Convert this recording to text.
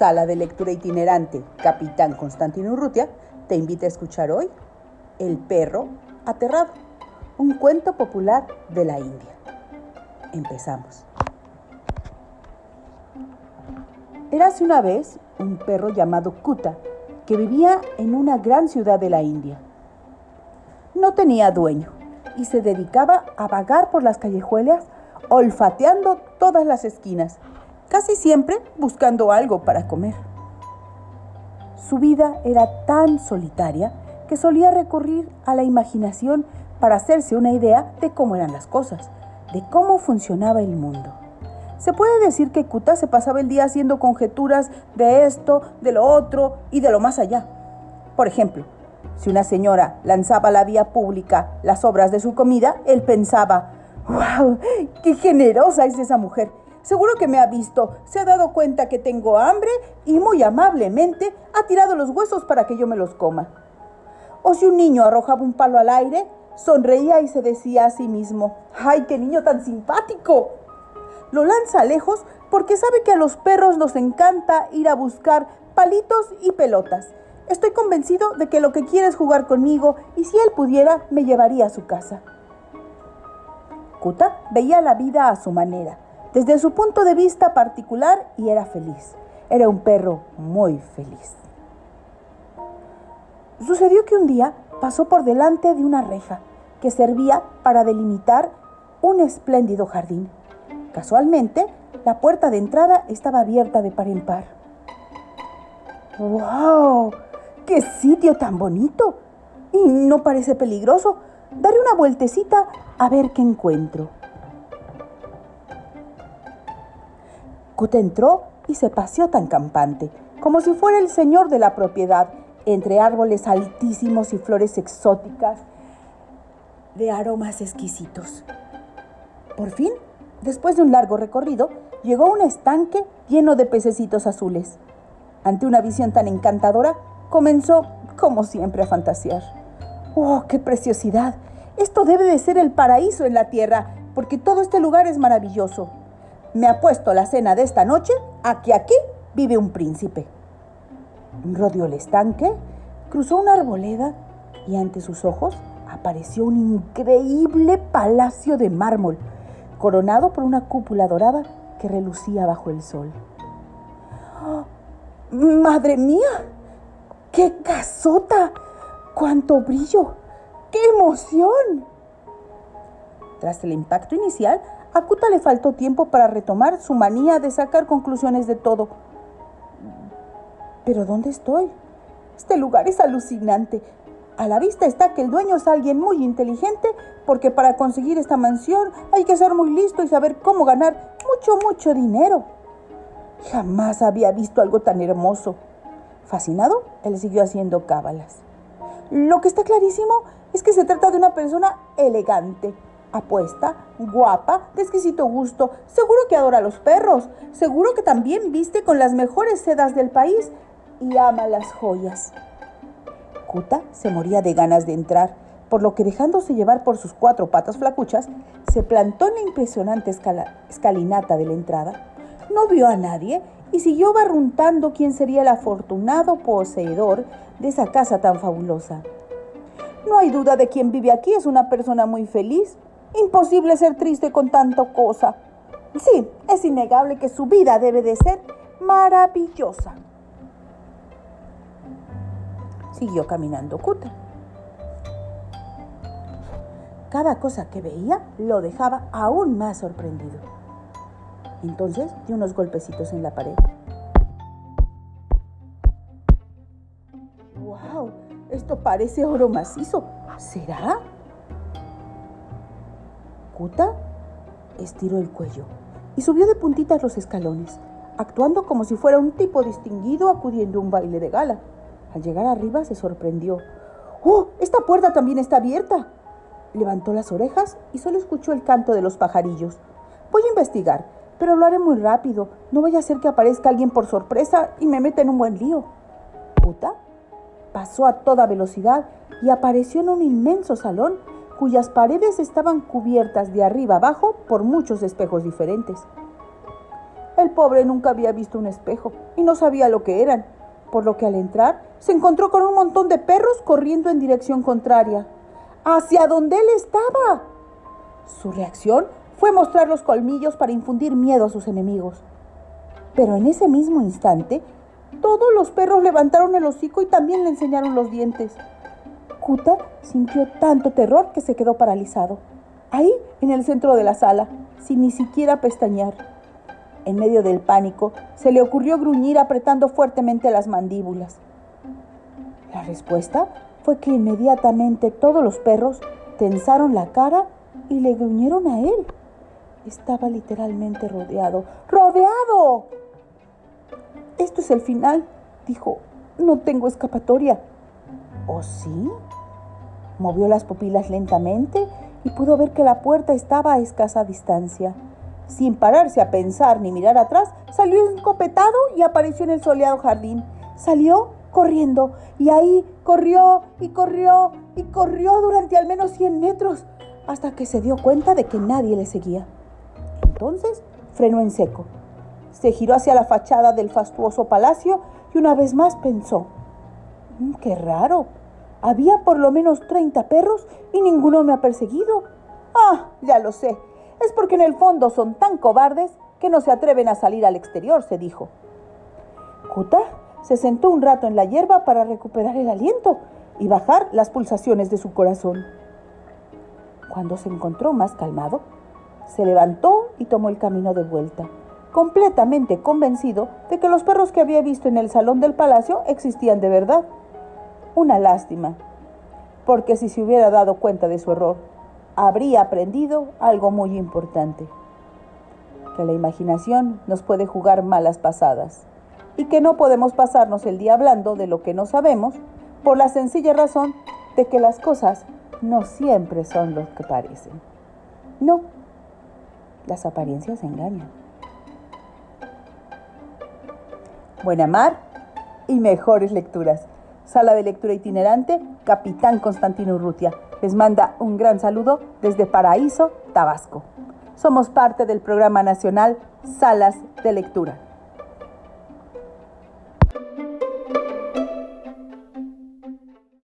Sala de Lectura Itinerante, Capitán Constantino Urrutia, te invita a escuchar hoy El perro aterrado, un cuento popular de la India. Empezamos. Érase una vez un perro llamado Kuta que vivía en una gran ciudad de la India. No tenía dueño y se dedicaba a vagar por las callejuelas olfateando todas las esquinas casi siempre buscando algo para comer. Su vida era tan solitaria que solía recurrir a la imaginación para hacerse una idea de cómo eran las cosas, de cómo funcionaba el mundo. Se puede decir que Kuta se pasaba el día haciendo conjeturas de esto, de lo otro y de lo más allá. Por ejemplo, si una señora lanzaba a la vía pública las obras de su comida, él pensaba, ¡Wow! ¡Qué generosa es esa mujer! Seguro que me ha visto, se ha dado cuenta que tengo hambre y muy amablemente ha tirado los huesos para que yo me los coma. O si un niño arrojaba un palo al aire, sonreía y se decía a sí mismo, ¡ay, qué niño tan simpático! Lo lanza lejos porque sabe que a los perros nos encanta ir a buscar palitos y pelotas. Estoy convencido de que lo que quiere es jugar conmigo y si él pudiera me llevaría a su casa. Kuta veía la vida a su manera desde su punto de vista particular y era feliz. Era un perro muy feliz. Sucedió que un día pasó por delante de una reja que servía para delimitar un espléndido jardín. Casualmente, la puerta de entrada estaba abierta de par en par. ¡Wow! ¡Qué sitio tan bonito! Y no parece peligroso. Daré una vueltecita a ver qué encuentro. Entró y se paseó tan campante, como si fuera el señor de la propiedad, entre árboles altísimos y flores exóticas de aromas exquisitos. Por fin, después de un largo recorrido, llegó a un estanque lleno de pececitos azules. Ante una visión tan encantadora, comenzó, como siempre, a fantasear. ¡Oh, qué preciosidad! Esto debe de ser el paraíso en la tierra, porque todo este lugar es maravilloso. Me ha puesto la cena de esta noche a que aquí vive un príncipe. Rodeó el estanque, cruzó una arboleda y ante sus ojos apareció un increíble palacio de mármol, coronado por una cúpula dorada que relucía bajo el sol. ¡Oh! ¡Madre mía! ¡Qué casota! ¡Cuánto brillo! ¡Qué emoción! Tras el impacto inicial, a Kuta le faltó tiempo para retomar su manía de sacar conclusiones de todo. ¿Pero dónde estoy? Este lugar es alucinante. A la vista está que el dueño es alguien muy inteligente porque para conseguir esta mansión hay que ser muy listo y saber cómo ganar mucho, mucho dinero. Jamás había visto algo tan hermoso. Fascinado, él siguió haciendo cábalas. Lo que está clarísimo es que se trata de una persona elegante, apuesta, guapa, de exquisito gusto, seguro que adora a los perros, seguro que también viste con las mejores sedas del país y ama las joyas. Kuta se moría de ganas de entrar, por lo que dejándose llevar por sus cuatro patas flacuchas, se plantó en la impresionante escalinata de la entrada, no vio a nadie y siguió barruntando quién sería el afortunado poseedor de esa casa tan fabulosa. No hay duda de quien vive aquí es una persona muy feliz, Imposible ser triste con tanta cosa. Sí, es innegable que su vida debe de ser maravillosa. Siguió caminando Kuta. Cada cosa que veía lo dejaba aún más sorprendido. Entonces dio unos golpecitos en la pared. ¡Wow! Esto parece oro macizo. ¿Será? Estiró el cuello y subió de puntitas los escalones, actuando como si fuera un tipo distinguido acudiendo a un baile de gala. Al llegar arriba se sorprendió. ¡Oh! Esta puerta también está abierta. Levantó las orejas y solo escuchó el canto de los pajarillos. Voy a investigar, pero lo haré muy rápido. No vaya a ser que aparezca alguien por sorpresa y me meta en un buen lío. Kuta pasó a toda velocidad y apareció en un inmenso salón cuyas paredes estaban cubiertas de arriba abajo por muchos espejos diferentes. El pobre nunca había visto un espejo y no sabía lo que eran, por lo que al entrar se encontró con un montón de perros corriendo en dirección contraria, hacia donde él estaba. Su reacción fue mostrar los colmillos para infundir miedo a sus enemigos. Pero en ese mismo instante, todos los perros levantaron el hocico y también le enseñaron los dientes. Kuta sintió tanto terror que se quedó paralizado, ahí en el centro de la sala, sin ni siquiera pestañear. En medio del pánico, se le ocurrió gruñir apretando fuertemente las mandíbulas. La respuesta fue que inmediatamente todos los perros tensaron la cara y le gruñeron a él. Estaba literalmente rodeado. ¡Rodeado! Esto es el final, dijo. No tengo escapatoria. ¿O sí? Movió las pupilas lentamente y pudo ver que la puerta estaba a escasa distancia. Sin pararse a pensar ni mirar atrás, salió encopetado y apareció en el soleado jardín. Salió corriendo y ahí corrió y corrió y corrió durante al menos 100 metros hasta que se dio cuenta de que nadie le seguía. Entonces frenó en seco. Se giró hacia la fachada del fastuoso palacio y una vez más pensó, mm, qué raro, había por lo menos 30 perros y ninguno me ha perseguido. Ah, ya lo sé, es porque en el fondo son tan cobardes que no se atreven a salir al exterior, se dijo. Kuta se sentó un rato en la hierba para recuperar el aliento y bajar las pulsaciones de su corazón. Cuando se encontró más calmado, se levantó y tomó el camino de vuelta, completamente convencido de que los perros que había visto en el salón del palacio existían de verdad. Una lástima, porque si se hubiera dado cuenta de su error, habría aprendido algo muy importante, que la imaginación nos puede jugar malas pasadas y que no podemos pasarnos el día hablando de lo que no sabemos por la sencilla razón de que las cosas no siempre son lo que parecen. No, las apariencias engañan. Buena mar y mejores lecturas. Sala de lectura itinerante, Capitán Constantino Urrutia. Les manda un gran saludo desde Paraíso, Tabasco. Somos parte del programa nacional Salas de Lectura.